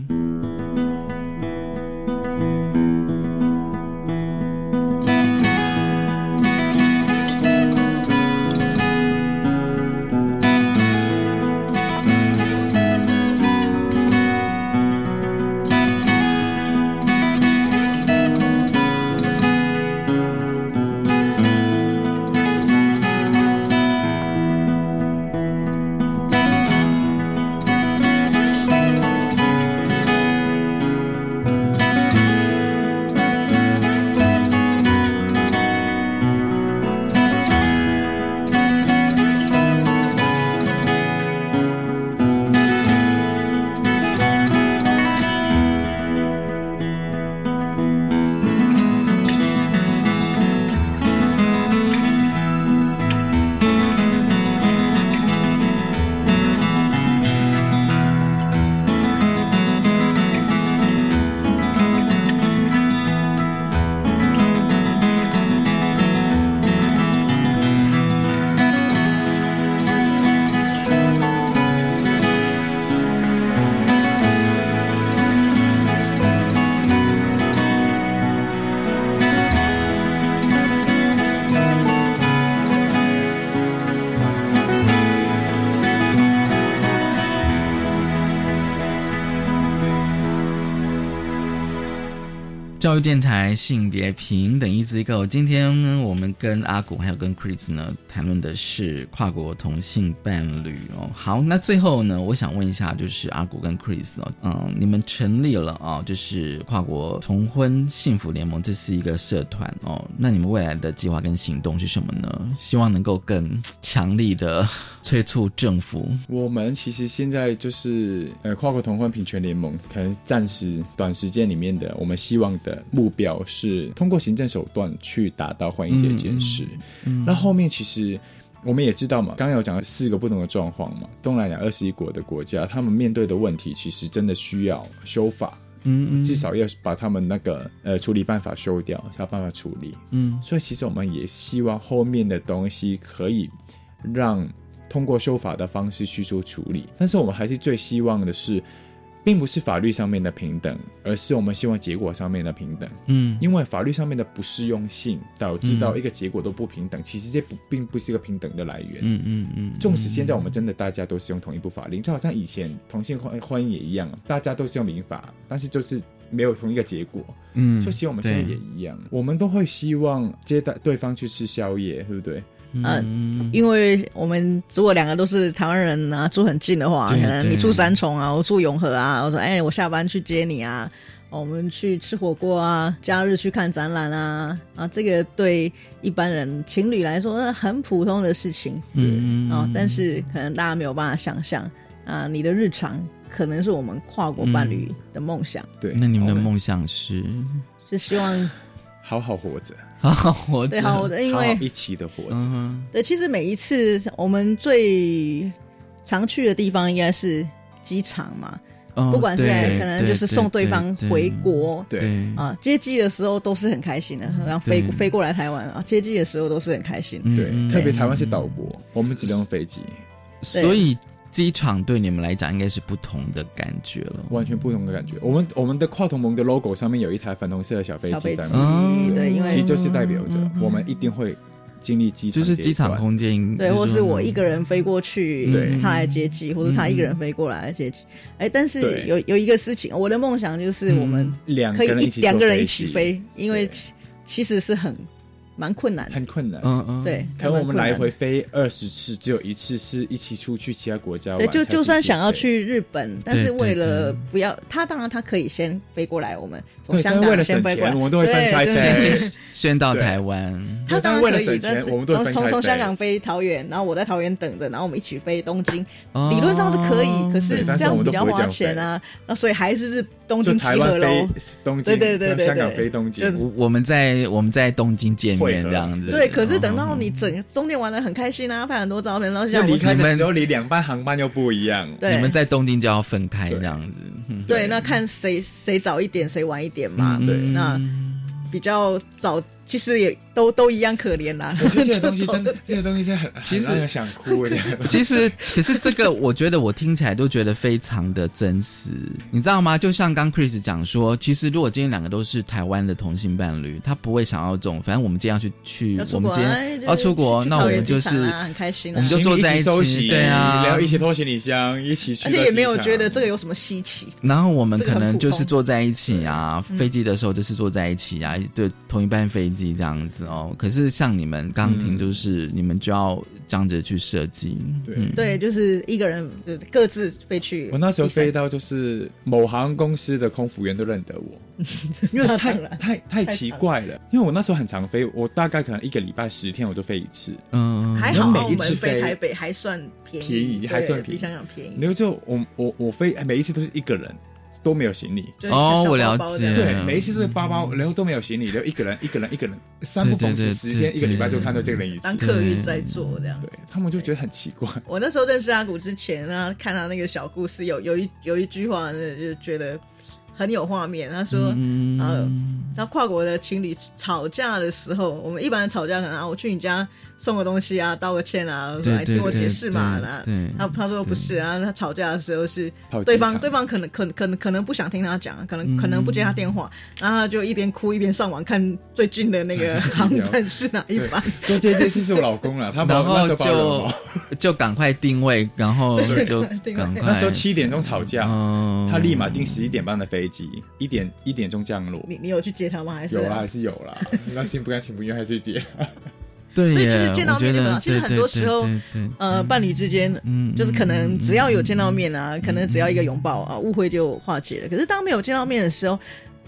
教育电台性别平等一机构，今天呢，我们跟阿古还有跟 Chris 呢谈论的是跨国同性伴侣哦。好，那最后呢，我想问一下，就是阿古跟 Chris 哦，嗯，你们成立了啊，就是跨国同婚幸福联盟，这是一个社团哦。那你们未来的计划跟行动是什么呢？希望能够更强力的催促政府。我们其实现在就是呃，跨国同婚平权联盟，可能暂时短时间里面的，我们希望的。目标是通过行政手段去达到婚姻这件事。那后面其实我们也知道嘛，刚刚有讲了四个不同的状况嘛。东南亚二十一国的国家，他们面对的问题其实真的需要修法，嗯，至少要把他们那个呃处理办法修掉，才有办法处理。嗯，所以其实我们也希望后面的东西可以让通过修法的方式去做处理，但是我们还是最希望的是。并不是法律上面的平等，而是我们希望结果上面的平等。嗯，因为法律上面的不适用性导致到一个结果都不平等，其实这不并不是一个平等的来源。嗯嗯嗯。纵使现在我们真的大家都是用同一部法令，就好像以前同性婚婚姻也一样，大家都是用民法，但是就是没有同一个结果。嗯，所以希望我们现在也一样，我们都会希望接待对方去吃宵夜，对不对？嗯，因为我们如果两个都是台湾人啊，住很近的话，可能你住三重啊，我住永和啊，我说哎，我下班去接你啊，我们去吃火锅啊，假日去看展览啊，啊，这个对一般人情侣来说那很普通的事情，嗯啊，但是可能大家没有办法想象啊，你的日常可能是我们跨国伴侣的梦想。对，那你们的梦想是？是希望好好活着，好好活着，对，好的，因为一起的活着。对，其实每一次我们最常去的地方应该是机场嘛。不管是可能就是送对方回国，对啊，接机的时候都是很开心的，然后飞飞过来台湾啊，接机的时候都是很开心。对，特别台湾是岛国，我们只能用飞机，所以机场对你们来讲应该是不同的感觉了，完全不同的感觉。我们我们的跨同盟的 logo 上面有一台粉红色的小飞机，对，因为其实就是代表着我们一定会。经历机场就是机场空间，对，或是我一个人飞过去，对，他来接机，或者他一个人飞过来接机。哎，但是有有一个事情，我的梦想就是我们两可以一两个人一起飞，因为其实是很。蛮困难，很困难，嗯嗯，对。可能我们来回飞二十次，只有一次是一起出去其他国家。对，就就算想要去日本，但是为了不要他，当然他可以先飞过来，我们从香港先飞过来，我们都会分开飞，先到台湾。他当然可以，我们都从从香港飞桃园，然后我在桃园等着，然后我们一起飞东京。理论上是可以，可是这样比较花钱啊，那所以还是是东京集合喽。东京对对对对，香港飞东京。我我们在我们在东京见面。这样子对，可是等到你整终点玩的很开心啊，拍很多照片，然后要离开的时候，你两班航班又不一样。对，你们在东京就要分开这样子。对，那看谁谁早一点，谁晚一点嘛。对，那比较早。其实也都都一样可怜啦。这个东西真的，这个东西真的很其实想哭的。其实，可是这个我觉得我听起来都觉得非常的真实，你知道吗？就像刚 Chris 讲说，其实如果今天两个都是台湾的同性伴侣，他不会想要这种。反正我们今天要去去，我们今天要出国，那我们就是很开心，我们就坐在一起，对啊，然后一起拖行李箱，一起去，而且也没有觉得这个有什么稀奇。然后我们可能就是坐在一起啊，飞机的时候就是坐在一起啊，对，同一班飞机。这样子哦，可是像你们刚停，就是你们就要这样子去设计，对对，就是一个人就各自飞去。我那时候飞到就是某航空公司的空服员都认得我，因为太太太奇怪了。因为我那时候很常飞，我大概可能一个礼拜十天我就飞一次，嗯，还好每一次飞台北还算便宜，还算比香港便宜。然后就我我我飞每一次都是一个人。都没有行李哦，我了解。对，每一次都是包包，然后都没有行李，就一个人，一个人，一个人，三不逢时，十天一个礼拜就看到这个人一次。当客运在做这样，对他们就觉得很奇怪。我那时候认识阿古之前呢，看他那个小故事，有有一有一句话，就觉得。很有画面，他说，呃，他跨国的情侣吵架的时候，我们一般吵架可能啊，我去你家送个东西啊，道个歉啊，来听我解释嘛，那他他说不是啊，他吵架的时候是对方对方可能可可能可能不想听他讲，可能可能不接他电话，然后就一边哭一边上网看最近的那个 航班是哪一班。说这件事是我老公了，他然后就就赶快定位，然后就赶快那时候七点钟吵架，他立马订十一点半的飞机。一点一点钟降落，你你有去接他吗？还是有啦，还是有啦。那心不甘情不愿还是接。对，所以其实见到面的，其实很多时候，呃，伴侣之间，嗯，就是可能只要有见到面啊，可能只要一个拥抱啊，误会就化解了。可是当没有见到面的时候，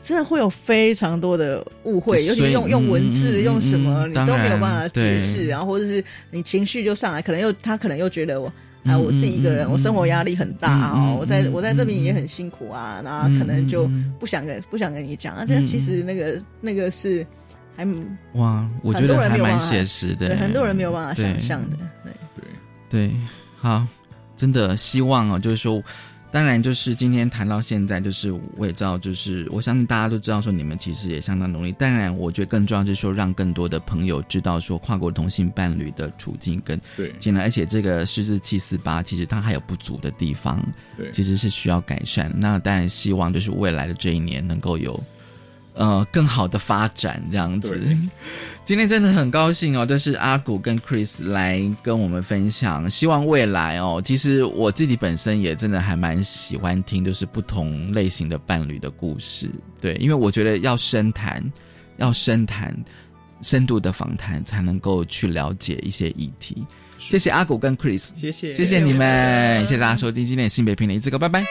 真的会有非常多的误会，尤其用用文字用什么，你都没有办法解释，然后或者是你情绪就上来，可能又他可能又觉得我。啊，我是一个人，我生活压力很大哦，我在我在这边也很辛苦啊，然后可能就不想跟不想跟你讲啊。这其实那个那个是还哇，我觉得还蛮写实的，很多人没有办法想象的。对对对，好，真的希望哦，就是说。当然，就是今天谈到现在，就是我也知道，就是我相信大家都知道，说你们其实也相当努力。当然，我觉得更重要就是说，让更多的朋友知道说跨国同性伴侣的处境跟进来，而且这个四四七四八其实它还有不足的地方，对，其实是需要改善。那当然，希望就是未来的这一年能够有。呃，更好的发展这样子。今天真的很高兴哦，就是阿古跟 Chris 来跟我们分享。希望未来哦，其实我自己本身也真的还蛮喜欢听，就是不同类型的伴侣的故事。对，因为我觉得要深谈，要深谈，深度的访谈，才能够去了解一些议题。谢谢阿古跟 Chris，谢谢，谢谢你们，谢谢大家收听今天的性别平等一字歌，拜拜。